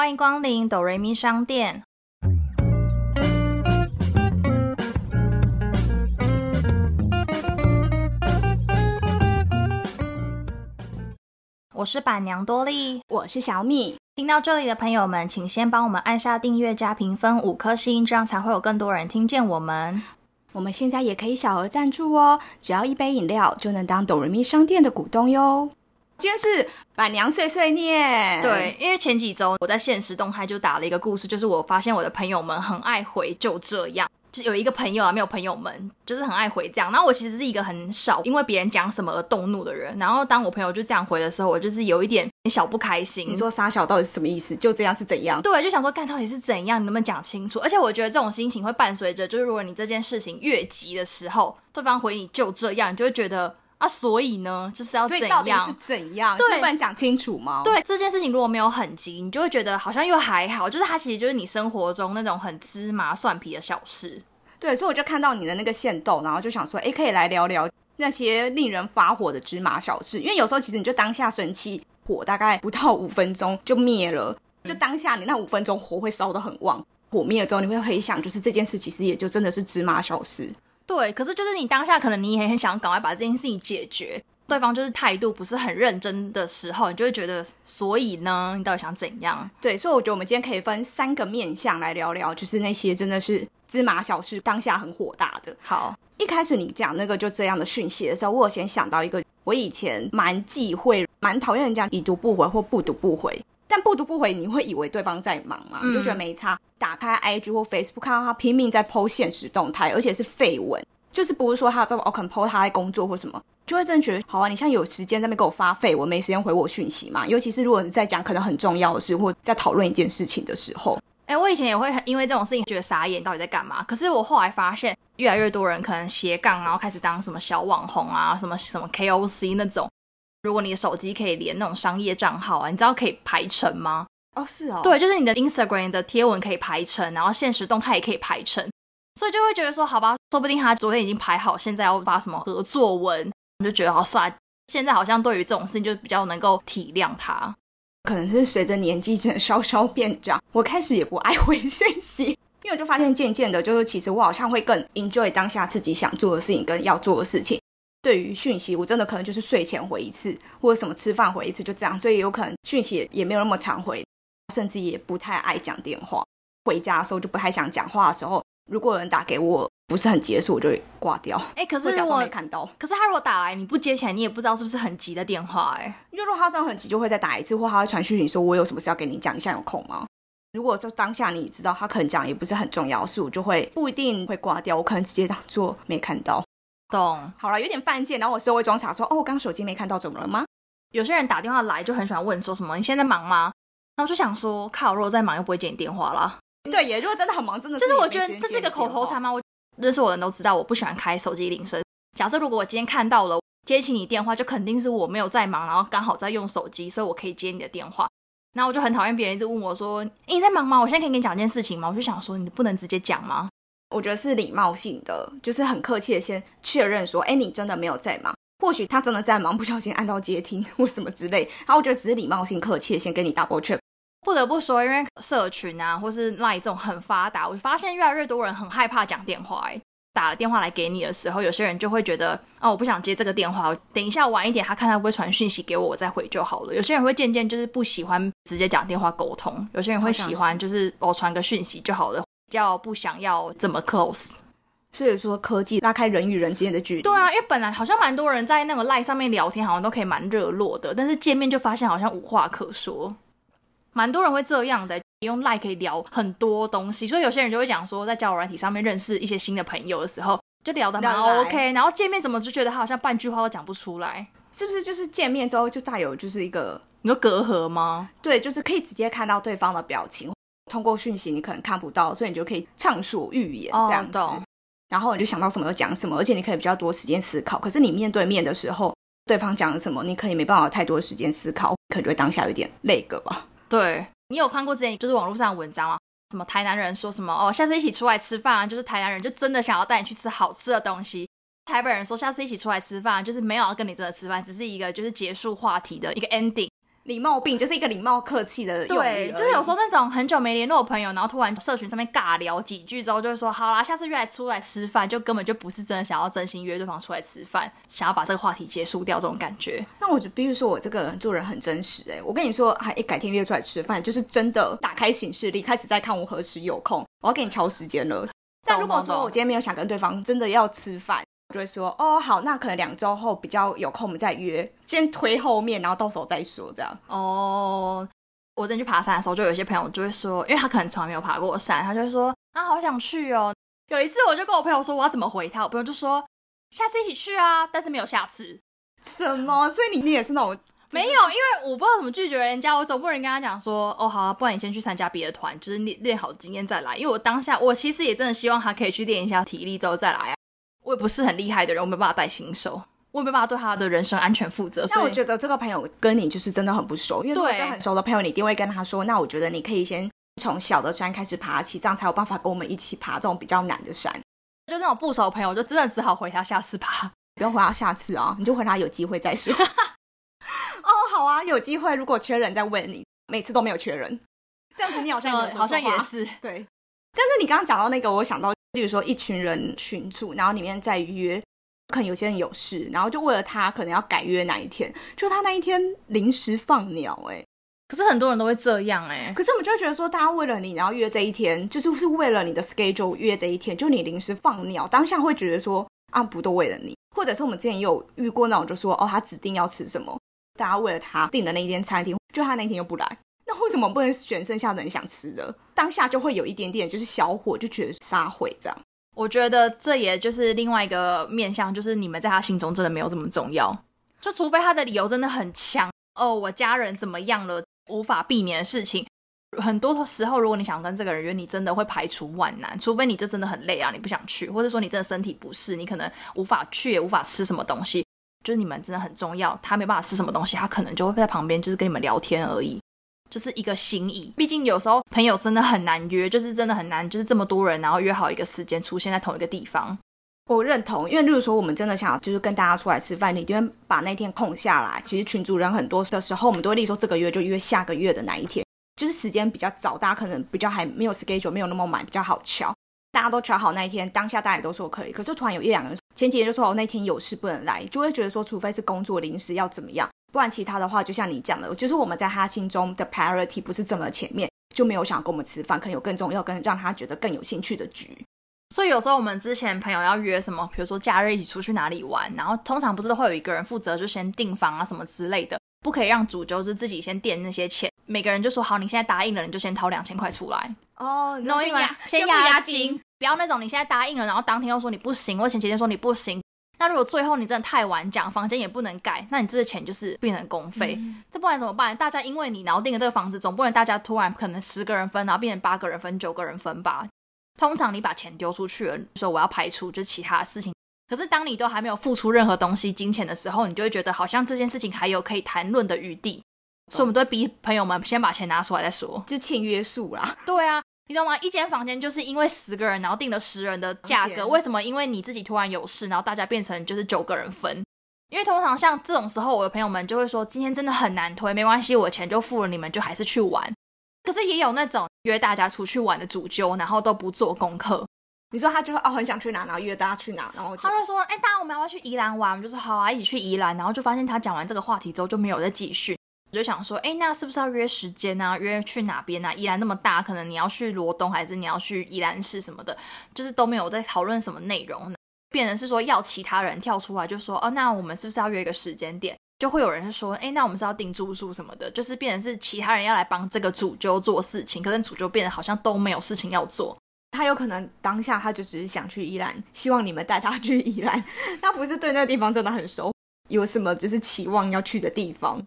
欢迎光临哆瑞咪商店。我是板娘多莉，我是小米。听到这里的朋友们，请先帮我们按下订阅加评分五颗星，这样才会有更多人听见我们。我们现在也可以小额赞助哦，只要一杯饮料就能当哆瑞咪商店的股东哟。今天是板娘碎碎念，对，因为前几周我在现实动态就打了一个故事，就是我发现我的朋友们很爱回就这样，就有一个朋友啊，没有朋友们，就是很爱回这样。然后我其实是一个很少因为别人讲什么而动怒的人，然后当我朋友就这样回的时候，我就是有一点小不开心。你说傻小到底是什么意思？就这样是怎样？对，就想说干到底是怎样，你能不能讲清楚？而且我觉得这种心情会伴随着，就是如果你这件事情越急的时候，对方回你就这样，你就会觉得。啊，所以呢，就是要怎样？到底是怎样？对，不能讲清楚吗？对，这件事情如果没有很急，你就会觉得好像又还好，就是它其实就是你生活中那种很芝麻蒜皮的小事。对，所以我就看到你的那个线豆，然后就想说，哎，可以来聊聊那些令人发火的芝麻小事。因为有时候其实你就当下生气，火大概不到五分钟就灭了，就当下你那五分钟火会烧得很旺，火灭了之后，你会回想，就是这件事其实也就真的是芝麻小事。对，可是就是你当下可能你也很想赶快把这件事情解决，对方就是态度不是很认真的时候，你就会觉得，所以呢，你到底想怎样？对，所以我觉得我们今天可以分三个面向来聊聊，就是那些真的是芝麻小事，当下很火大的。好，一开始你讲那个就这样的讯息的时候，我有先想到一个，我以前蛮忌讳、蛮讨厌人家已读不回或不读不回。但不读不回，你会以为对方在忙嘛？你就觉得没差。打开 IG 或 Facebook，看到他拼命在 PO 现实动态，而且是废文，就是不是说他在 Open PO 他在工作或什么，就会真的觉得好啊。你现在有时间在那边给我发废文，没时间回我讯息嘛？尤其是如果你在讲可能很重要的事，或在讨论一件事情的时候，哎，我以前也会因为这种事情觉得傻眼，到底在干嘛？可是我后来发现，越来越多人可能斜杠，然后开始当什么小网红啊，什么什么 KOC 那种。如果你的手机可以连那种商业账号啊，你知道可以排成吗？哦，是哦，对，就是你的 Instagram 的贴文可以排成，然后现实动态也可以排成，所以就会觉得说，好吧，说不定他昨天已经排好，现在要发什么合作文，我就觉得好算。现在好像对于这种事情就比较能够体谅他，可能是随着年纪真的稍稍变长，我开始也不爱回信息，因为我就发现渐渐的，就是其实我好像会更 enjoy 当下自己想做的事情跟要做的事情。对于讯息，我真的可能就是睡前回一次，或者什么吃饭回一次，就这样，所以有可能讯息也没有那么常回，甚至也不太爱讲电话。回家的时候就不太想讲话的时候，如果有人打给我，不是很结束，我就会挂掉。哎，可是如果没看到，可是他如果打来，你不接起来，你也不知道是不是很急的电话。哎，因为如果他真的很急，就会再打一次，或他会传讯息说：“我有什么事要跟你讲，你现在有空吗？”如果就当下你知道他可能讲也不是很重要的事，我就会不一定会挂掉，我可能直接当做没看到。懂，好了，有点犯贱，然后我稍微装傻说：“哦，我刚手机没看到，怎么了吗？”有些人打电话来就很喜欢问说什么：“你现在忙吗？”那我就想说：“靠，如果在忙又不会接你电话啦。”对，也如果真的很忙，真的就是我觉得这是一个口头禅吗？我认识我的人都知道，我不喜欢开手机铃声。假设如果我今天看到了接起你电话，就肯定是我没有在忙，然后刚好在用手机，所以我可以接你的电话。然后我就很讨厌别人一直问我说：“你在忙吗？我现在可以跟你讲一件事情吗？”我就想说：“你不能直接讲吗？”我觉得是礼貌性的，就是很客气的先确认说，哎，你真的没有在忙？或许他真的在忙，不小心按到接听或什么之类。然后我觉得只是礼貌性客气的先跟你 double check。不得不说，因为社群啊，或是 line 这种很发达，我发现越来越多人很害怕讲电话。哎，打了电话来给你的时候，有些人就会觉得，哦，我不想接这个电话，等一下晚一点，他看他会不会传讯息给我，我再回就好了。有些人会渐渐就是不喜欢直接讲电话沟通，有些人会喜欢就是我传个讯息就好了。较不想要这么 close，所以说科技拉开人与人之间的距离。对啊，因为本来好像蛮多人在那个 line 上面聊天，好像都可以蛮热络的，但是见面就发现好像无话可说。蛮多人会这样的，用 line 可以聊很多东西，所以有些人就会讲说，在交友软体上面认识一些新的朋友的时候，就聊得蛮 OK，然后见面怎么就觉得他好像半句话都讲不出来，是不是？就是见面之后就带有就是一个你说隔阂吗？对，就是可以直接看到对方的表情。通过讯息你可能看不到，所以你就可以畅所欲言这样子，然后你就想到什么就讲什么，而且你可以比较多时间思考。可是你面对面的时候，对方讲什么，你可以没办法太多时间思考，可能就会当下有点累个吧。对你有看过之前就是网络上的文章吗？什么台南人说什么哦，下次一起出来吃饭啊，就是台南人就真的想要带你去吃好吃的东西。台北人说下次一起出来吃饭，就是没有要跟你真的吃饭，只是一个就是结束话题的一个 ending。礼貌病，就是一个礼貌客气的。对，就是有时候那种很久没联络的朋友，然后突然社群上面尬聊几句之后，就会说好啦，下次约来出来吃饭，就根本就不是真的想要真心约对方出来吃饭，想要把这个话题结束掉这种感觉。那我就必须说我这个人做人很真实哎、我跟你说，还、诶改天约出来吃饭，就是真的打开行事历，开始在看我何时有空，我要给你敲时间了。但如果说我今天没有想跟对方真的要吃饭，我就会说哦好，那可能两周后比较有空，我们再约，先推后面，然后到时候再说这样。哦，我之前去爬山的时候，就有些朋友就会说，因为他可能从来没有爬过山，他就会说啊，好想去哦。有一次我就跟我朋友说我要怎么回他，我朋友就说下次一起去啊，但是没有下次。什么？所以你你也是那种没有，因为我不知道怎么拒绝人家，我总不能跟他讲说，哦，好、啊，不然你先去参加别的团，就是练练好经验再来。因为我当下，我其实也真的希望他可以去练一下体力之后再来啊。我也不是很厉害的人，我没办法带新手，我也没办法对他的人身安全负责。所以我觉得这个朋友跟你就是真的很不熟，因为如果对是很熟的朋友，你一定会跟他说，那我觉得你可以先从小的山开始爬起，这样才有办法跟我们一起爬这种比较难的山。就那种不熟的朋友，就真的只好回他下次爬。不要回他下次啊，你就回他有机会再说。哦，好啊，有机会，如果缺人再问你，每次都没有缺人，这样子你好像好像也是，对。但是你刚刚讲到那个，我想到，例如说一群人群组，然后里面在约，可能有些人有事，然后就为了他可能要改约哪一天，就他那一天临时放鸟、哎，可是很多人都会这样哎、可是我们就会觉得说，大家为了你，然后约这一天，就是是为了你的 schedule 约这一天，就你临时放鸟，当下会觉得说啊，不都为了你，或者是我们之前也有遇过那种，就说哦，他指定要吃什么，大家为了他订的那一间餐厅，就他那一天又不来，那为什么不能选剩下的人想吃的？当下就会有一点点就是小火，就觉得杀毁这样。我觉得这也就是另外一个面向，就是你们在他心中真的没有这么重要。就除非他的理由真的很强，哦，我家人怎么样了，无法避免的事情。很多时候，如果你想跟这个人约，你真的会排除万难，除非你就真的很累啊，你不想去，或者说你真的身体不适，你可能无法去，也无法吃什么东西。就是你们真的很重要，他没办法吃什么东西，他可能就会在旁边，就是跟你们聊天而已。就是一个心意。毕竟有时候朋友真的很难约，就是真的很难，就是这么多人，然后约好一个时间出现在同一个地方。我认同，因为例如说我们真的想要就是跟大家出来吃饭，你就会把那天空下来。其实群主人很多的时候，我们都会例如说这个月就约下个月的那一天，就是时间比较早，大家可能比较还没有 schedule，没有那么满，比较好敲。大家都瞧好那一天，当下大家也都说可以，可是突然有一两个人前几天就说哦那天有事不能来，就会觉得说除非是工作临时要怎么样，不然其他的话就像你讲的，就是我们在他心中的 priority 不是这么前面，就没有想跟我们吃饭，可能有更重要、更让他觉得更有兴趣的局。所以有时候我们之前朋友要约什么，比如说假日一起出去哪里玩，然后通常不是都会有一个人负责就先订房啊什么之类的，不可以让主就是自己先垫那些钱。每个人就说好，你现在答应了，你就先掏两千块出来，哦，你懂意思吗？先押金，不要那种你现在答应了，然后当天又说你不行，或前几天说你不行。那如果最后你真的太晚讲，房间也不能改，那你这个钱就是变成公费，这不管怎么办？大家因为你然后订了这个房子，总不能大家突然可能十个人分，然后变成八个人分、九个人分吧？通常你把钱丢出去了，说我要排除就是其他的事情。可是当你都还没有付出任何东西金钱的时候，你就会觉得好像这件事情还有可以谈论的余地，所以我们都会逼朋友们先把钱拿出来再说。就欠约束啦。对啊，你懂吗？一间房间就是因为十个人，然后定了十人的价格，为什么？因为你自己突然有事，然后大家变成就是九个人分。因为通常像这种时候，我的朋友们就会说，今天真的很难推，没关系，我钱就付了，你们就还是去玩。可是也有那种约大家出去玩的主揪，然后都不做功课，你说他就会哦很想去哪，然后约大家去哪，然后就他就说：“哎、大家我们要不要去宜兰玩？”我们就说：“好啊，一起去宜兰。”然后就发现他讲完这个话题之后就没有再继续。我就想说：“哎、那是不是要约时间啊？约去哪边啊？宜兰那么大，可能你要去罗东，还是你要去宜兰市什么的，就是都没有在讨论什么内容。变成是说要其他人跳出来，就说：哦，那我们是不是要约一个时间点？就会有人是说：哎、那我们是要订住宿什么的，就是变成是其他人要来帮这个主揪做事情，可是主揪变得好像都没有事情要做。”他有可能当下他就只是想去宜兰，希望你们带他去宜兰，他不是对那个地方真的很熟，有什么就是期望要去的地方。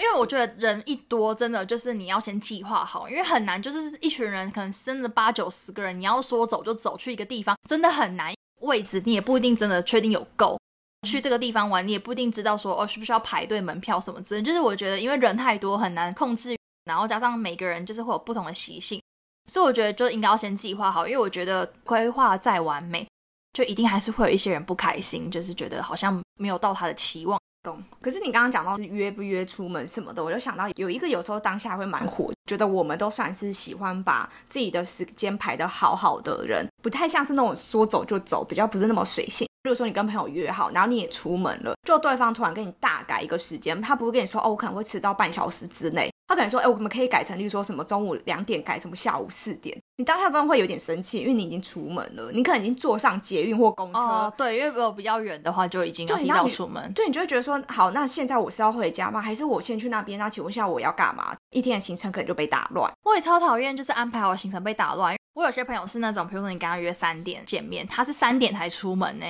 因为我觉得人一多，真的就是你要先计划好，因为很难，就是一群人可能生了八九十个人，你要说走就走去一个地方，真的很难。位置你也不一定真的确定有够，去这个地方玩你也不一定知道说哦需不需要排队门票什么之类。就是我觉得因为人太多很难控制，然后加上每个人就是会有不同的习性，所以我觉得就应该要先计划好，因为我觉得规划再完美，就一定还是会有一些人不开心，就是觉得好像没有到他的期望。懂。可是你刚刚讲到是约不约出门什么的，我就想到有一个有时候当下会蛮火，觉得我们都算是喜欢把自己的时间排得好好的人，不太像是那种说走就走，比较不是那么随性。如果说你跟朋友约好，然后你也出门了，就对方突然跟你大改一个时间，他不会跟你说哦，我可能会迟到半小时之内，他可能说，哎，我们可以改成，例如说什么中午两点改什么下午四点，你当下真的会有点生气，因为你已经出门了，你可能已经坐上捷运或公车，哦，对，因为如果比较远的话，就已经要提早出门，对，你就会觉得说，好，那现在我是要回家吗？还是我先去那边？那请问一下我要干嘛？一天的行程可能就被打乱。我也超讨厌，就是安排好行程被打乱。我有些朋友是那种，比如说你跟他约三点见面，他是三点才出门呢。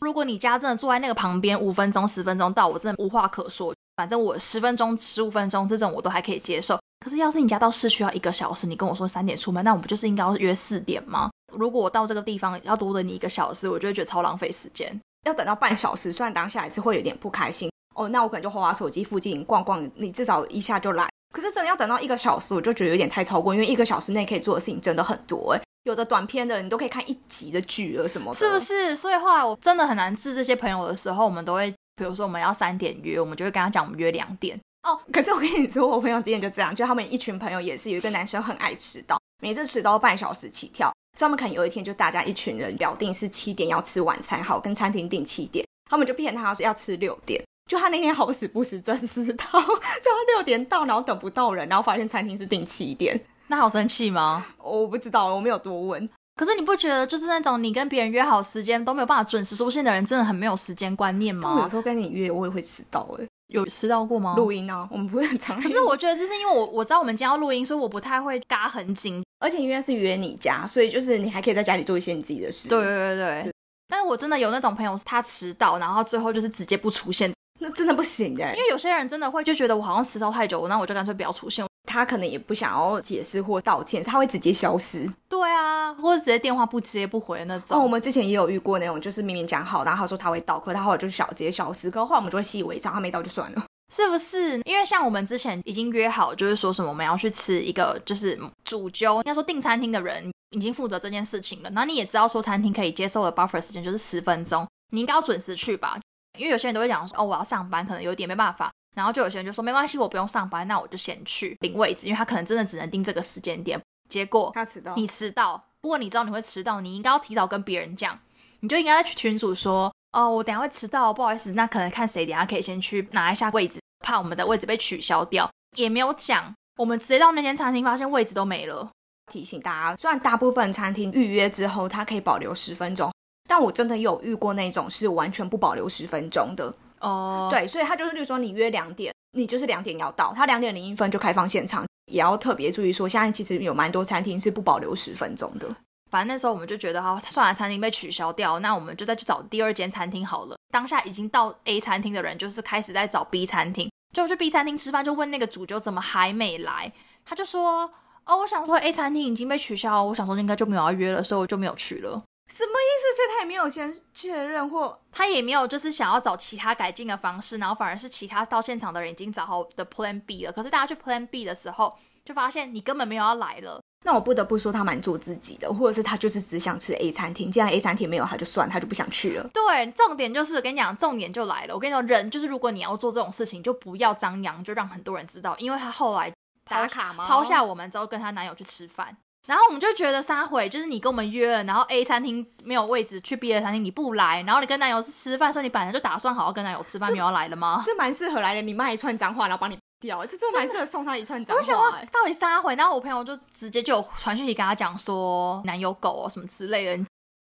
如果你家真的坐在那个旁边，五分钟、十分钟到，我真的无话可说。反正我十分钟、十五分钟这种我都还可以接受。可是要是你家到市区要一个小时，你跟我说三点出门，那我们就是应该要约四点吗？如果我到这个地方要多等你一个小时，我就会觉得超浪费时间。要等到半小时，虽然当下还是会有点不开心哦。那我可能就花花手机附近逛逛，你至少一下就来。可是真的要等到一个小时，我就觉得有点太超过，因为一个小时内可以做的事情真的很多哎。有的短片的，你都可以看一集的剧了什么的，是不是？所以后来我真的很难治这些朋友的时候，我们都会，比如说我们要三点约，我们就会跟他讲，我们约两点。哦，可是我跟你说，我朋友之前就这样，就他们一群朋友也是有一个男生很爱迟到，每次迟到半小时起跳，所以他们可能有一天就大家一群人表定是七点要吃晚餐，好跟餐厅订七点，他们就骗他说要吃六点，就他那天好死不死准时到，就要六点到，然后等不到人，然后发现餐厅是订七点。那好生气吗？我不知道，我没有多问。可是你不觉得就是那种你跟别人约好时间都没有办法准时出现的人，真的很没有时间观念吗？有时候跟你约，我也会迟到哎。有迟到过吗？录音啊，我们不会很常。可是我觉得这是因为我我知道我们今天要录音，所以我不太会嘎很紧。而且因为是约你家，所以就是你还可以在家里做一些你自己的事。对对对对。但是我真的有那种朋友，他迟到，然后最后就是直接不出现，那真的不行的。因为有些人真的会就觉得我好像迟到太久，那我就干脆不要出现。他可能也不想要解释或道歉，他会直接消失。对啊，或者直接电话不接不回那种。哦，我们之前也有遇过那种，就是明明讲好，然后他说他会到，可他后来就小直接消失。可后来我们就会习以为常，他没到就算了，是不是？因为像我们之前已经约好，就是说什么我们要去吃一个，就是主揪，应该说订餐厅的人已经负责这件事情了。那你也知道说餐厅可以接受的 buffer 时间就是十分钟，你应该要准时去吧？因为有些人都会讲说，哦，我要上班，可能有点没办法。然后就有些人就说没关系，我不用上班，那我就先去领位置，因为他可能真的只能定这个时间点。结果他迟到，你迟到。不过你知道你会迟到，你应该要提早跟别人讲，你就应该在群组说，哦，我等下会迟到，不好意思，那可能看谁等下可以先去拿一下位置，怕我们的位置被取消掉。也没有讲，我们直接到那间餐厅，发现位置都没了。提醒大家，虽然大部分餐厅预约之后它可以保留十分钟，但我真的有遇过那种是完全不保留十分钟的。哦，对，所以他就是，例如说你约两点，你就是两点要到，他两点零一分就开放现场，也要特别注意说，现在其实有蛮多餐厅是不保留十分钟的。反正那时候我们就觉得，哈，算了，餐厅被取消掉，那我们就再去找第二间餐厅好了。当下已经到 A 餐厅的人，就是开始在找 B 餐厅，就去 B 餐厅吃饭，就问那个主就怎么还没来，他就说，哦，我想说 A 餐厅已经被取消，我想说应该就没有要约了，所以我就没有去了。什么意思？所以他也没有先确认，或他也没有就是想要找其他改进的方式，然后反而是其他到现场的人已经找好的 Plan B 了。可是大家去 Plan B 的时候，就发现你根本没有要来了。那我不得不说他蛮做自己的，或者是他就是只想吃 A 餐厅，既然 A 餐厅没有，他就算，他就不想去了。对，重点就是我跟你讲，重点就来了。我跟你说，人就是如果你要做这种事情，就不要张扬，就让很多人知道，因为他后来打卡吗？抛下我们之后，跟她男友去吃饭。然后我们就觉得撒悔，就是你跟我们约了，然后 A 餐厅没有位置，去 B 的餐厅你不来，然后你跟男友是吃饭，说你本来就打算好好跟男友吃饭，你要来了吗？这蛮适合来的，你骂一串脏话，然后帮你掉，这这蛮适合送他一串脏话。我想到底撒悔，然后我朋友就直接就有传讯息跟他讲说男友狗什么之类的。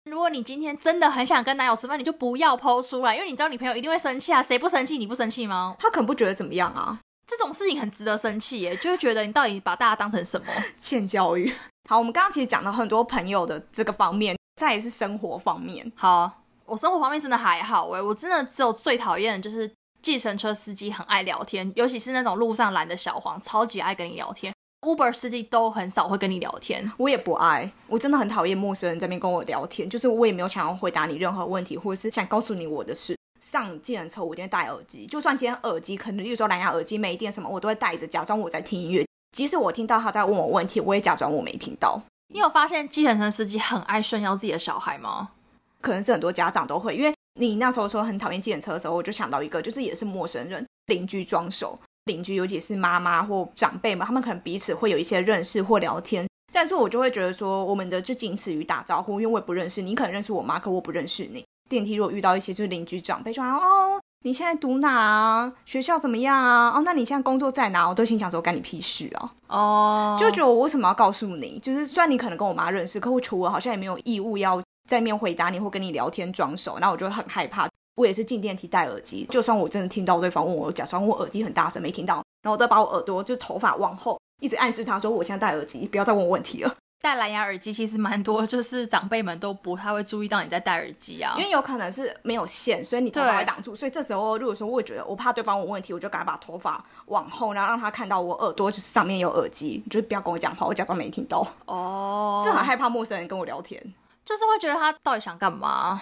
如果你今天真的很想跟男友吃饭，你就不要抛出来，因为你知道你朋友一定会生气啊，谁不生气？你不生气吗？他可能不觉得怎么样啊，这种事情很值得生气耶，就会觉得你到底把大家当成什么？欠教育。好，我们刚刚其实讲了很多朋友的这个方面，再也是生活方面。好，我生活方面真的还好哎，我真的只有最讨厌就是计程车司机很爱聊天，尤其是那种路上拦的小黄，超级爱跟你聊天。Uber 司机都很少会跟你聊天，我也不爱，我真的很讨厌陌生人在那边跟我聊天，就是我也没有想要回答你任何问题，或者是想告诉你我的事。上计程车我一定会戴耳机，就算今天耳机可能，例如说蓝牙耳机没电什么，我都会戴着，假装我在听音乐。即使我听到他在问我问题，我也假装我没听到。你有发现计程车司机很爱炫耀自己的小孩吗？可能是很多家长都会，因为你那时候说很讨厌计程车的时候，我就想到一个，就是也是陌生人邻居装熟，邻居尤其是妈妈或长辈们，他们可能彼此会有一些认识或聊天，但是我就会觉得说，我们的就仅此于打招呼，因为我也不认识你，可能认识我妈，可我不认识你。电梯如果遇到一些就是邻居长辈，说哦，你现在读哪啊？学校怎么样啊？哦，那你现在工作在哪？我都心想说，干你屁事啊！哦，就觉得我为什么要告诉你？就是虽然你可能跟我妈认识，可我除了好像也没有义务要在面回答你或跟你聊天装熟，那我就很害怕。我也是进电梯戴耳机，就算我真的听到对方问我，假装我耳机很大声没听到，然后我都把我耳朵就头发往后，一直暗示他说我现在戴耳机，不要再问我问题了。戴蓝牙耳机其实蛮多，就是长辈们都不太会注意到你在戴耳机啊，因为有可能是没有线，所以你头发会挡住。所以这时候如果说我觉得我怕对方问问题，我就赶快把头发往后，然后让他看到我耳朵就是上面有耳机，就是不要跟我讲话，我假装没听到。哦，就很害怕陌生人跟我聊天，就是会觉得他到底想干嘛。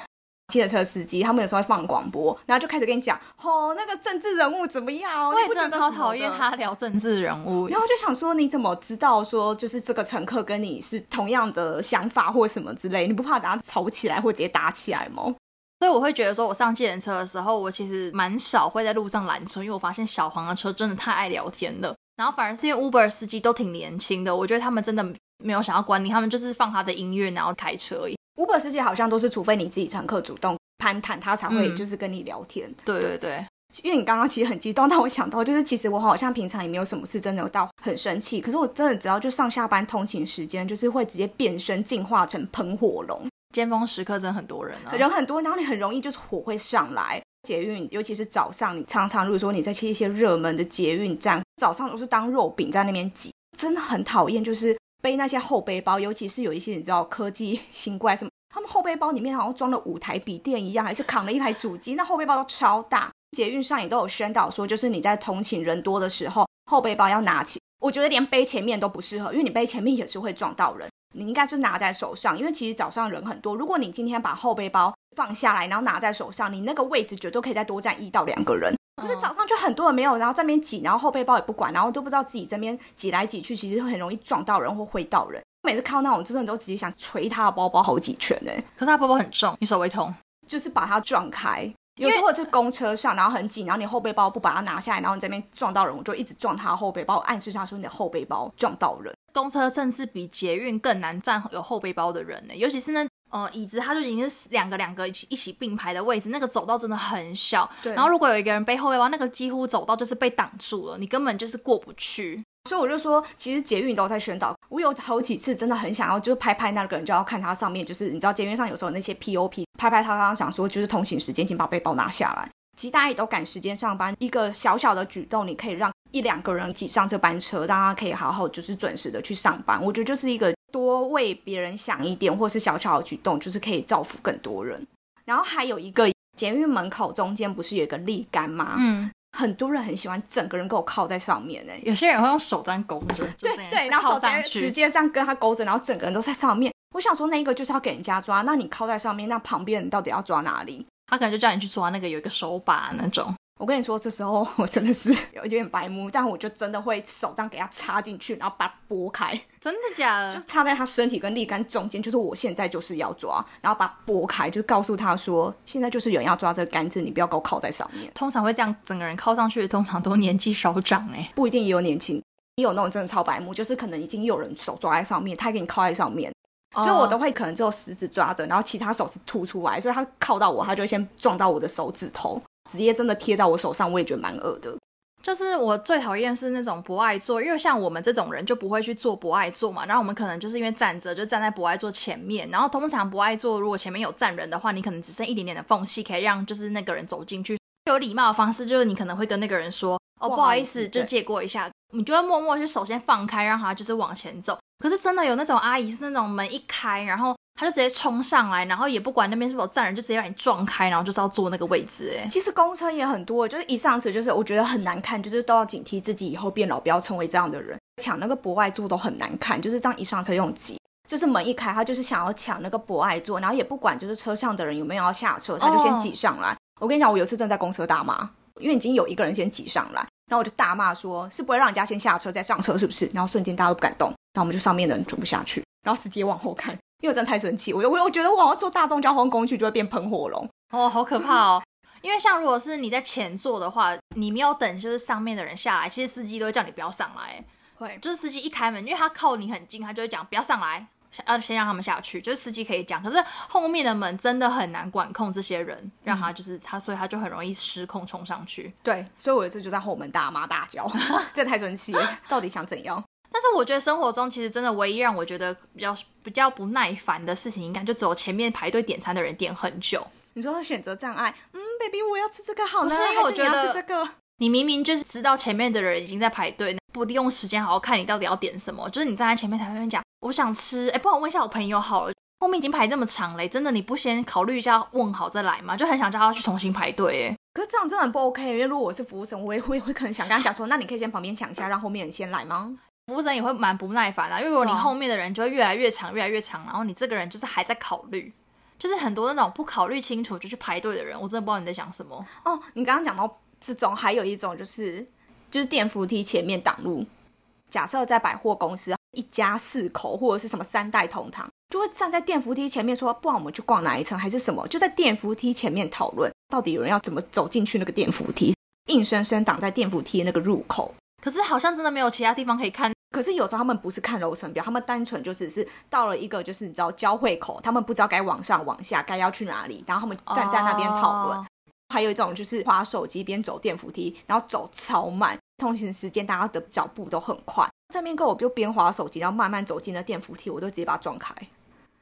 汽车车司机，他们有时候会放广播，然后就开始跟你讲，哦，那个政治人物怎么样？我也真的超讨厌他聊政治人物。然后就想说，你怎么知道说就是这个乘客跟你是同样的想法或什么之类？你不怕等下吵起来或直接打起来吗？所以我会觉得说，我上计程车的时候，我其实蛮少会在路上拦车，因为我发现小黄的车真的太爱聊天了。然后反而是因为 Uber 司机都挺年轻的，我觉得他们真的没有想要管你，他们就是放他的音乐然后开车。Uber 司机好像都是，除非你自己乘客主动攀谈，他才会就是跟你聊天。对对对，因为你刚刚其实很激动，但我想到就是其实我好像平常也没有什么事，真的到很生气。可是我真的只要就上下班通勤时间，就是会直接变身进化成喷火龙。尖峰时刻真的很多人啊，人很多，然后你很容易就是火会上来。捷运尤其是早上，你常常如果说你在去一些热门的捷运站，早上都是当肉饼在那边挤，真的很讨厌。就是背那些厚背包，尤其是有一些你知道科技新怪什么。他们后背包里面好像装了五台笔电一样，还是扛了一台主机，那后背包都超大。捷运上也都有宣导说，就是你在通勤人多的时候，后背包要拿起。我觉得连背前面都不适合，因为你背前面也是会撞到人。你应该就拿在手上，因为其实早上人很多。如果你今天把后背包放下来，然后拿在手上，你那个位置绝对可以再多站一到两个人。可是早上就很多人没有，然后在那边挤，然后后背包也不管，然后都不知道自己这边挤来挤去，其实很容易撞到人或挥到人。每次看到那种，真的都直接想捶他的包包好几拳呢。可是他包包很重，你手会痛。就是把它撞开，有时候在公车上，然后很紧，然后你后背包不把它拿下来，然后你这边撞到人，我就一直撞他后背包，暗示他说你的后背包撞到人。公车甚至比捷运更难站有后背包的人呢，尤其是那呃椅子，它就已经是两个两个一起一起并排的位置，那个走道真的很小。对。然后如果有一个人背后背包，那个几乎走道就是被挡住了，你根本就是过不去。所以我就说，其实捷运都在宣导。我有好几次真的很想要，就是拍拍那个人，就要看他上面，就是你知道捷运上有时候那些 POP，拍拍他，刚刚想说就是通行时间，请把背包拿下来。其实大家也都赶时间上班，一个小小的举动，你可以让一两个人挤上这班车，让他可以好好就是准时的去上班。我觉得就是一个多为别人想一点，或是小小的举动，就是可以造福更多人。然后还有一个捷运门口中间不是有一个立杆吗？嗯。很多人很喜欢整个人给我靠在上面呢，有些人会用手这样勾着，对对，然后直接直接这样跟他勾着，然后整个人都在上面。我想说，那个就是要给人家抓，那你靠在上面，那旁边人到底要抓哪里？他可能就叫你去抓那个有一个手把那种。我跟你说，这时候我真的是有点白目，但我就真的会手这样给它插进去，然后把它拨开。真的假的？就是插在他身体跟立竿中间，就是我现在就是要抓，然后把它拨开，就告诉他说，现在就是有人要抓这个杆子，你不要给我靠在上面。通常会这样整个人靠上去，通常都年纪稍长哎，不一定也有年轻，也有那种真的超白目，就是可能已经有人手抓在上面，他给你靠在上面，所以我都会可能只有食指抓着，然后其他手是凸出来，所以他靠到我，他就先撞到我的手指头。直接真的贴在我手上，我也觉得蛮恶的。就是我最讨厌是那种不爱坐，因为像我们这种人就不会去做不爱坐嘛。然后我们可能就是因为站着，就站在不爱坐前面。然后通常不爱坐，如果前面有站人的话，你可能只剩一点点的缝隙，可以让就是那个人走进去。有礼貌的方式就是你可能会跟那个人说：“哦，不好意思，就借过一下。”你就会默默去首先放开，让他就是往前走。可是真的有那种阿姨是那种门一开，然后。他就直接冲上来，然后也不管那边是否有站人，就直接把你撞开，然后就是要坐那个位置。哎，其实公车也很多，就是一上车就是我觉得很难看，就是都要警惕自己以后变老不要成为这样的人。抢那个博爱座都很难看，就是这样一上车用挤，就是门一开，他就是想要抢那个博爱座，然后也不管就是车上的人有没有要下车，他就先挤上来。我跟你讲，我有一次正在公车大骂，因为已经有一个人先挤上来，然后我就大骂说：“是不会让人家先下车再上车是不是？”然后瞬间大家都不敢动，然后我们就上面的人转不下去，然后司机往后看。因为我真的太生气，我我我觉得我要坐大众交通工具就会变喷火龙，哦，好可怕哦！因为像如果是你在前座的话，你没有等就是上面的人下来，其实司机都会叫你不要上来。会就是司机一开门，因为他靠你很近，他就会讲不要上来，要先让他们下去。就是司机可以讲，可是后面的门真的很难管控这些人，让他就是他，所以他就很容易失控冲上去。对，所以我有一次就在后门大骂大叫，这太生气了，到底想怎样？但是我觉得生活中其实真的唯一让我觉得比较比较不耐烦的事情，应该就只有前面排队点餐的人点很久。你说选择障碍，嗯，baby，我要吃这个好呢，不是因为我觉得吃这个，你明明就是知道前面的人已经在排队，不利用时间好好看你到底要点什么，就是你站在前面台那边讲我想吃，哎，不然我问一下我朋友好了，后面已经排这么长嘞，真的你不先考虑一下问好再来吗？就很想叫他去重新排队，哎，可是这样真的很不 OK，因为如果我是服务生，我也会会可能想跟他讲说，那你可以先旁边想一下，让后面人先来吗？服务生也会蛮不耐烦的，因为如果你后面的人就会越来越长，越来越长，然后你这个人就是还在考虑，就是很多那种不考虑清楚就去排队的人，我真的不知道你在想什么。哦，你刚刚讲到这种，还有一种就是就是电扶梯前面挡路。假设在百货公司，一家四口或者是什么三代同堂，就会站在电扶梯前面说，不然我们去逛哪一层还是什么，就在电扶梯前面讨论，到底有人要怎么走进去那个电扶梯，硬生生挡在电扶梯那个入口。可是好像真的没有其他地方可以看，可是有时候他们不是看楼层表，他们单纯就只是到了一个就是你知道交汇口，他们不知道该往上往下该要去哪里，然后他们站在那边讨论。哦还有一种就是滑手机边走电扶梯，然后走超慢，通行时间大家的脚步都很快。这边跟我就边滑手机，然后慢慢走进了电扶梯，我就直接把它撞开。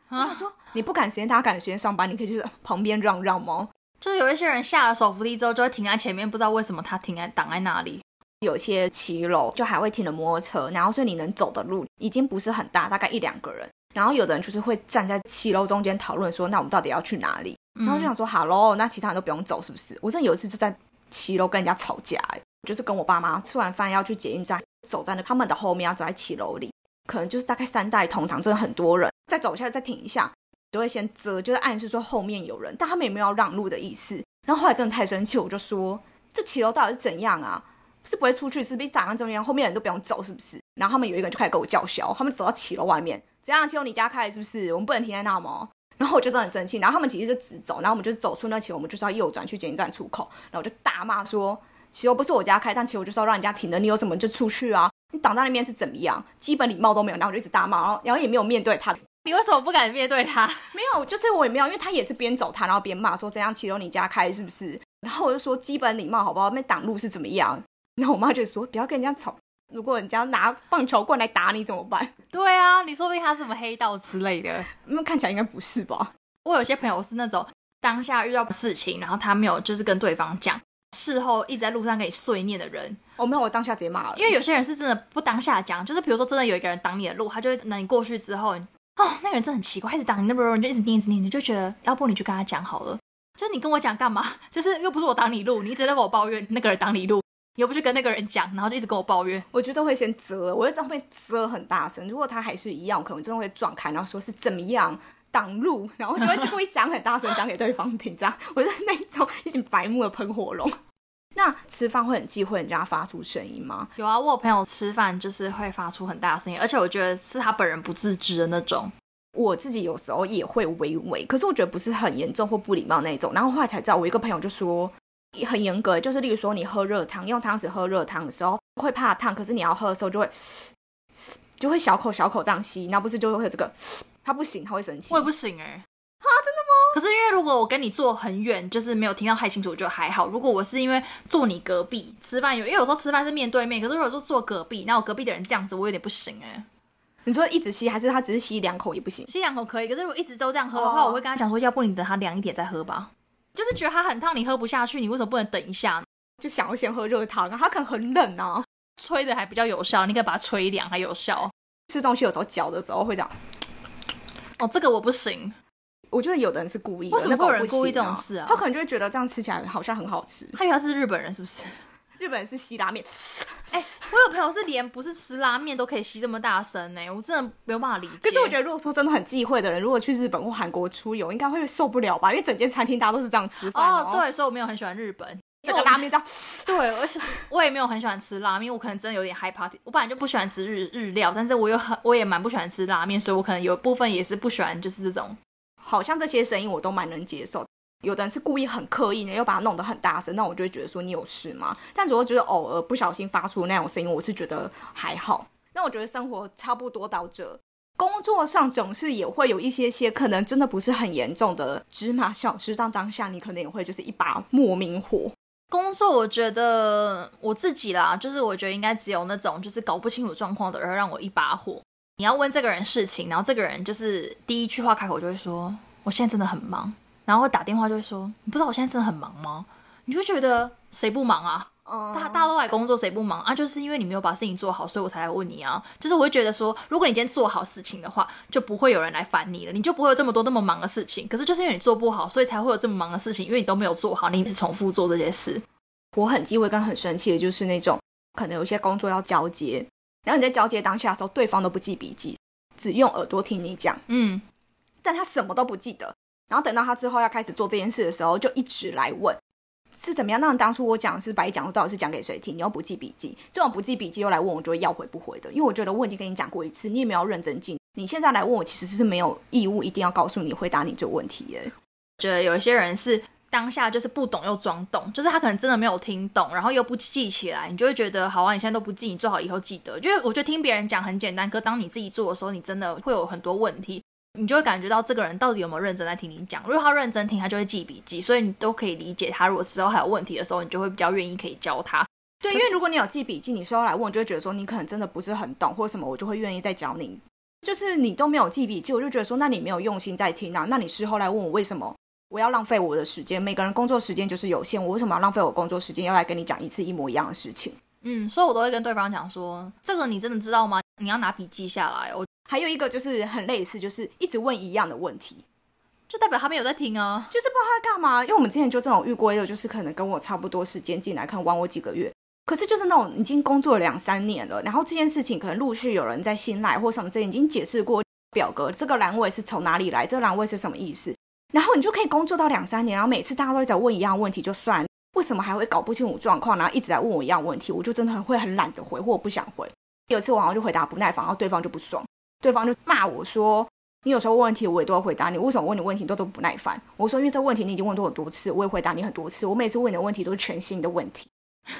我啊想说你不赶时间，大家赶时间上班，你可以去旁边让让吗？就是有一些人下了手扶梯之后就会停在前面，不知道为什么他停在挡在那里。有些骑楼就还会停了摩托车，然后所以你能走的路已经不是很大，大概一两个人。然后有的人就是会站在骑楼中间讨论说，那我们到底要去哪里？然后就想说，好喽，那其他人都不用走，是不是？我真的有一次就在骑楼跟人家吵架、欸，就是跟我爸妈吃完饭要去捷运站，走在那他们的后面，要走在骑楼里，可能就是大概三代同堂，真的很多人，再走下来再停一下，就会先遮，就是暗示说后面有人，但他们也没有要让路的意思。然后后来真的太生气，我就说，这骑楼到底是怎样啊？是不会出去，是不是打算这样？后面人都不用走，是不是？然后他们有一个人就开始跟我叫嚣，他们走到骑楼外面，怎样？骑楼你家开是不是？我们不能停在那吗？然后我就真的很生气，然后他们其实就直走，然后我们就是走出那骑，我们就是要右转去捷运站出口，然后我就大骂说，骑楼不是我家开，但骑楼就是要让人家停的，你有什么就出去啊！你挡在那边是怎么样？基本礼貌都没有，然后我就一直大骂，然后然后也没有面对他，你为什么不敢面对他？没有，就是我也没有，因为他也是边走他，然后边骂说怎样骑楼你家开是不是？然后我就说基本礼貌好不好？那挡路是怎么样？然后我妈就说不要跟人家吵，如果人家拿棒球棍来打你怎么办？对啊，你说不定他是什么黑道之类的。那看起来应该不是吧？我有些朋友是那种当下遇到事情，然后他没有就是跟对方讲，事后一直在路上给你碎念的人。我、没有，我当下直接骂了，因为有些人是真的不当下讲，就是比如说真的有一个人挡你的路，他就会等你过去之后，哦，那个人真的很奇怪，一直挡你，那不你就一直念一直念，你就觉得要不你就跟他讲好了，就是你跟我讲干嘛？就是又不是我挡你路，你一直在跟我抱怨那个人挡你路，你又不去跟那个人讲，然后就一直跟我抱怨。我觉得会先遮，我就在后面遮很大声。如果他还是一样，我可能真的会撞开，然后说是怎么样挡路，然后就会故意讲很大声，讲给对方听。这样，我是那一种一群白目的喷火龙。那吃饭会很忌讳人家发出声音吗？有啊，我有朋友吃饭就是会发出很大声音，而且我觉得是他本人不自知的那种。我自己有时候也会微微，可是我觉得不是很严重或不礼貌那一种。然后后来才知道，我一个朋友就说很严格，就是例如说你喝热汤，用汤匙喝热汤的时候会怕烫，可是你要喝的时候就会就会小口小口这样吸，那不是就会有这个，他不行，他会生气。我也不行哎、啊，真的吗？可是因为如果我跟你坐很远，就是没有听到太清楚，我觉得还好。如果我是因为坐你隔壁吃饭，有因为有时候吃饭是面对面，可是如果说坐隔壁，那我隔壁的人这样子，我有点不行哎、你说一直吸，还是他只是吸两口也不行？吸两口可以，可是如果一直都这样喝的话哦我会跟他讲说，要不你等他凉一点再喝吧。就是觉得它很烫，你喝不下去，你为什么不能等一下？就想要先喝热汤啊，它可能很冷啊。吹的还比较有效，你可以把它吹凉还有效。吃东西有时候嚼的时候会这样，哦，这个我不行，我觉得有的人是故意的，为什么会有人故意这种事啊他可能就会觉得这样吃起来好像很好吃。他以为他是日本人是不是？日本人是吸拉面，哎、我有朋友是连不是吃拉面都可以吸这么大声呢、我真的没有办法理解。可是我觉得，如果说真的很忌讳的人，如果去日本或韩国出游，应该会受不了吧？因为整间餐厅大家都是这样吃饭哦，，对，所以我没有很喜欢日本。这个拉面这样，对，而且我也没有很喜欢吃拉面，我可能真的有点害怕。我本来就不喜欢吃日日料，但是我又很我也蛮不喜欢吃拉面，所以我可能有一部分也是不喜欢就是这种。好像这些声音我都蛮能接受。有的人是故意很刻意的，又把它弄得很大声，那我就会觉得说你有事吗？但如果觉得偶尔不小心发出那种声音，我是觉得还好。那我觉得生活差不多到这，工作上总是也会有一些些可能真的不是很严重的芝麻小事，但当下你可能也会就是一把莫名火。工作我觉得我自己啦，就是我觉得应该只有那种就是搞不清楚状况的人让我一把火。你要问这个人事情，然后这个人就是第一句话开口就会说我现在真的很忙，然后打电话就会说你不知道我现在真的很忙吗？你就觉得谁不忙啊？大大家都来工作，谁不忙啊？就是因为你没有把事情做好，所以我才来问你啊。就是我会觉得说，如果你今天做好事情的话，就不会有人来烦你了，你就不会有这么多那么忙的事情。可是就是因为你做不好，所以才会有这么忙的事情，因为你都没有做好，你一直重复做这些事。我很忌讳跟很生气的就是那种，可能有些工作要交接，然后你在交接当下的时候，对方都不记笔记，只用耳朵听你讲，嗯，但他什么都不记得。然后等到他之后要开始做这件事的时候，就一直来问。是怎么样？那当初我讲是白讲，到底是讲给谁听？你又不记笔记，这种不记笔记又来问我，就会要回不回的。因为我觉得我已经跟你讲过一次，你也没有认真记。你现在来问我，其实是没有义务一定要告诉你回答你这个问题耶。觉得有一些人是当下就是不懂又装懂，就是他可能真的没有听懂，然后又不记起来，你就会觉得好啊，你现在都不记，你最好以后记得。就是我觉得听别人讲很简单，可当你自己做的时候，你真的会有很多问题。你就会感觉到这个人到底有没有认真在听你讲。如果他认真听，他就会记笔记，所以你都可以理解他。如果之后还有问题的时候，你就会比较愿意可以教他。对，因为如果你有记笔记，你事后来问，我就会觉得说你可能真的不是很懂或者什么，我就会愿意再教你。就是你都没有记笔记，我就觉得说那你没有用心在听啊。那你事后来问我为什么我要浪费我的时间？每个人工作时间就是有限，我为什么要浪费我工作时间要来跟你讲一次一模一样的事情？嗯，所以我都会跟对方讲说，这个你真的知道吗？你要拿笔记下来。我。还有一个就是很类似，就是一直问一样的问题，就代表他们有在听啊，就是不知道他在干嘛。因为我们之前就这种遇过一个，就是可能跟我差不多时间进来，看玩我几个月，可是就是那种已经工作了两三年了，然后这件事情可能陆续有人在新来或什么之前已经解释过表格，这个栏位是从哪里来，这个栏位是什么意思，然后你就可以工作到两三年，然后每次大家都在问一样问题，就算为什么还会搞不清楚状况，然后一直在问我一样问题，我就真的很会很懒得回，或我不想回。有一次我好像就回答不耐烦，然后对方就不爽。对方就骂我说：“你有时候问问题，我也都要回答你。为什么问你问题都都不耐烦？”我说：“因为这问题你已经问过很多次，我也回答你很多次。我每次问你的问题都是全新的问题。”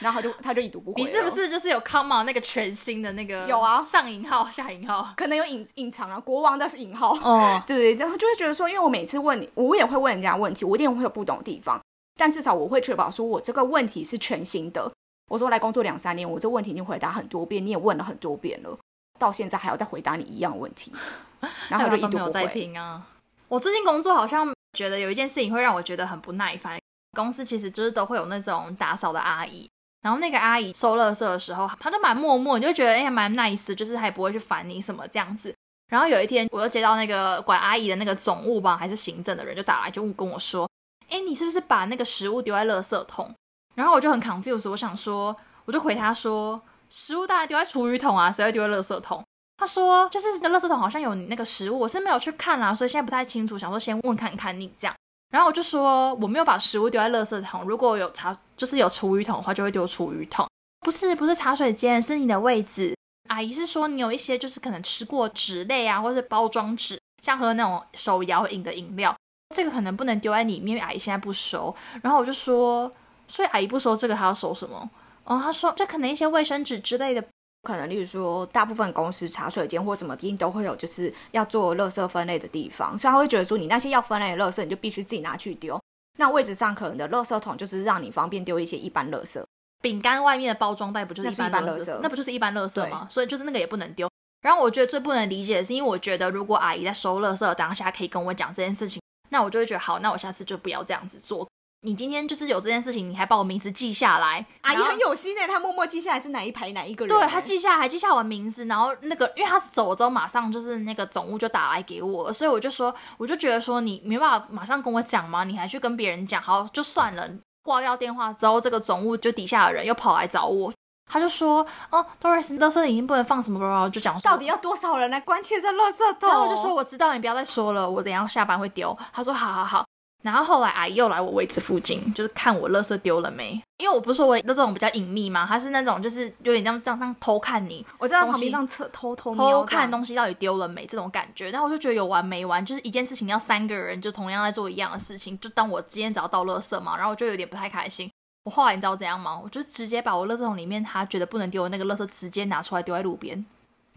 然后他就他就已读不回。你是不是就是有 come on 那个全新的那个？有啊，上引号下引号，可能有隐隐藏啊。国王的是引号哦，对，然后就会觉得说，因为我每次问你，我也会问人家问题，我一定会有不懂的地方，但至少我会确保说我这个问题是全新的。我说来工作两三年，我这问题已经回答很多遍，你也问了很多遍了。到现在还要再回答你一样问题，然后就一没有在听啊。我最近工作好像觉得有一件事情会让我觉得很不耐烦。公司其实就是都会有那种打扫的阿姨，然后那个阿姨收垃圾的时候，她都蛮默默，你就觉得哎呀蛮 nice，就是她也不会去烦你什么这样子。然后有一天，我又接到那个管阿姨的那个总务吧，还是行政的人就打来，就跟我说：“哎，你是不是把那个食物丢在垃圾桶？”然后我就很 confused，我想说，我就回他说。食物大概丢在厨余桶啊，谁会丢在垃圾桶？他说就是那垃圾桶好像有你那个食物，我是没有去看啦，所以现在不太清楚，想说先问看看你这样。然后我就说我没有把食物丢在垃圾桶，如果有茶就是有厨余桶的话，就会丢厨余桶。不是不是茶水间，是你的位置。阿姨是说你有一些就是可能吃过纸类啊，或是包装纸，像喝那种手摇饮的饮料，这个可能不能丢在里面，阿姨现在不收。然后我就说，所以阿姨不收这个，还要收什么？哦，他说这可能一些卫生纸之类的，可能例如说，大部分公司茶水间或什么一定都会有，就是要做垃圾分类的地方，所以他会觉得说，你那些要分类的垃圾，你就必须自己拿去丢。那位置上可能的垃圾桶就是让你方便丢一些一般垃圾。饼干外面的包装袋不就是一般垃圾？那不就是一般垃圾吗？所以就是那个也不能丢。然后我觉得最不能理解的是，因为我觉得如果阿姨在收垃圾当下可以跟我讲这件事情，那我就会觉得好，那我下次就不要这样子做。你今天就是有这件事情，你还把我名字记下来，阿姨很有心诶，她默默记下来是哪一排哪一个人，对她记下来，记下我名字，然后那个，因为她是走了之后，马上就是那个总务就打来给我，所以我就说，我就觉得说你没办法马上跟我讲吗？你还去跟别人讲，好就算了。挂掉电话之后，这个总务就底下的人又跑来找我，他就说，哦，Doris，垃圾已经不能放什么，就讲到底要多少人来关切这垃圾桶？然后我就说，我知道，你不要再说了，我等下下班会丢。他说，好好好。然后后来阿姨又来我位置附近，就是看我垃圾丢了没。因为我不是说我那种比较隐秘嘛，他是那种就是有点这样这样这样偷看你，我在旁边这样侧偷偷偷看东东西到底丢了没这种感觉。然后我就觉得有完没完，就是一件事情要三个人就同样在做一样的事情，就当我今天只要倒垃圾嘛，然后我就有点不太开心。我后来你知道怎样吗？我就直接把我垃圾桶里面他觉得不能丢的那个垃圾直接拿出来丢在路边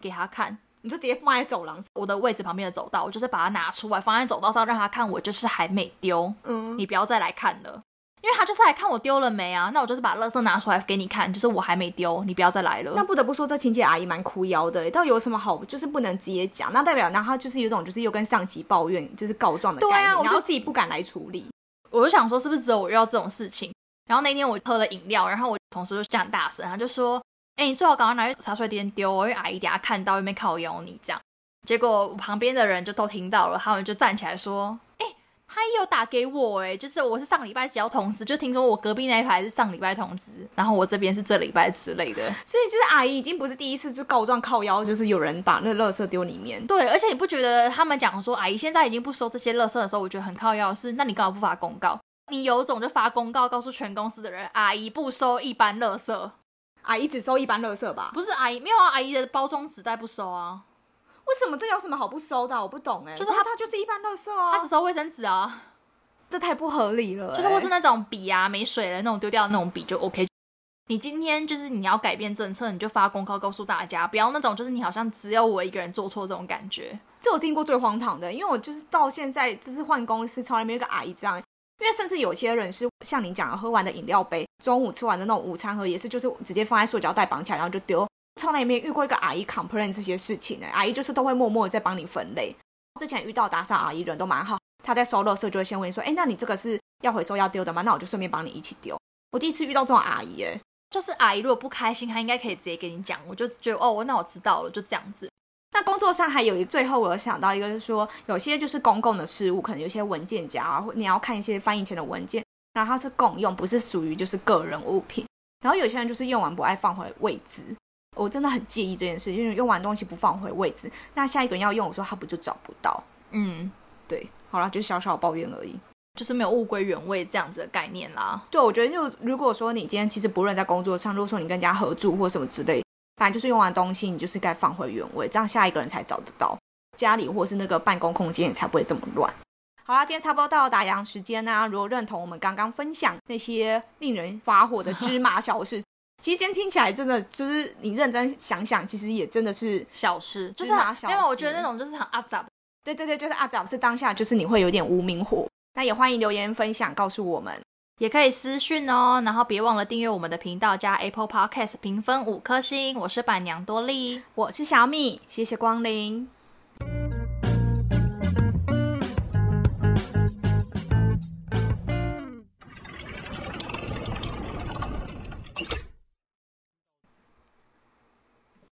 给他看。你就直接放在走廊。我的位置旁边的走道，我就是把它拿出来放在走道上，让他看我就是还没丢，嗯，你不要再来看了。因为他就是来看我丢了没啊，那我就是把垃圾拿出来给你看，就是我还没丢，你不要再来了。那不得不说，这清洁阿姨蛮哭腰的，到底有什么好，就是不能直接讲？那代表，那她就是有一种就是又跟上级抱怨，就是告状的概念，对啊我就然后自己不敢来处理。我就想说，是不是只有我遇到这种事情？然后那天我喝了饮料，然后我同事就讲很大声，他就说：“哎、你最好赶快拿去茶水间丢哦，因为阿姨等下看到，又没靠腰你这样。”结果我旁边的人就都听到了，他们就站起来说：“哎、他也有打给我哎，就是我是上礼拜接到通知，就听说我隔壁那一排是上礼拜通知，然后我这边是这礼拜之类的。所以就是阿姨已经不是第一次就告状靠腰，就是有人把那个垃圾丢里面。对，而且你不觉得他们讲说阿姨现在已经不收这些垃圾的时候，我觉得很靠腰的是，那你干嘛不发公告？你有种就发公告告诉全公司的人，阿姨不收一般垃圾。阿姨只收一般垃圾吧？不是阿姨，没有啊，阿姨的包装纸袋不收啊，为什么这有什么好不收的啊？我不懂哎、就是她它它就是一般垃圾啊，他只收卫生纸啊，这太不合理了欸、就是或是那种笔啊没水了那种丢掉的那种笔就 OK。你今天就是你要改变政策，你就发公告告诉大家，不要那种就是你好像只有我一个人做错这种感觉。这我听过最荒唐的，因为我就是到现在就是换公司，从来没有一个阿姨这样。因为甚至有些人是像你讲的，喝完的饮料杯，中午吃完的那种午餐盒，也是就是直接放在塑胶袋绑起来，然后就丢。从来没遇过一个阿姨 complain 这些事情呢、阿姨就是都会默默的在帮你分类。之前遇到打扫阿姨人都蛮好，她在收垃圾就会先问说：“哎，那你这个是要回收要丢的吗？那我就顺便帮你一起丢。”我第一次遇到这种阿姨、哎，就是阿姨如果不开心，她应该可以直接跟你讲，我就觉得哦，那我知道了，就这样子。那工作上还有一最后我有想到一个，就是说有些就是公共的事务，可能有些文件夹啊，或你要看一些翻译前的文件，然后它是共用，不是属于就是个人物品。然后有些人就是用完不爱放回位置，我真的很介意这件事，因为用完东西不放回位置，那下一个人要用的时候他不就找不到？嗯，对，好了，就小小的抱怨而已。就是没有物归原位这样子的概念啦。对，我觉得就如果说你今天其实不论在工作上，如果说你跟人家合住或什么之类，反正就是用完东西，你就是该放回原位，这样下一个人才找得到，家里或是那个办公空间你才不会这么乱。好啦，今天差不多到了打烊时间啦、如果认同我们刚刚分享那些令人发火的芝麻小事，其实今天听起来真的就是你认真想想，其实也真的是，小事就是因为我事觉得那种就是很阿杂。对对对，就是啊，只要是当下，就是你会有点无名火。那也欢迎留言分享，告诉我们。也可以私讯哦，然后别忘了订阅我们的频道，加 Apple Podcast 评分五颗星。我是板娘多莉，我是小米，谢谢光临。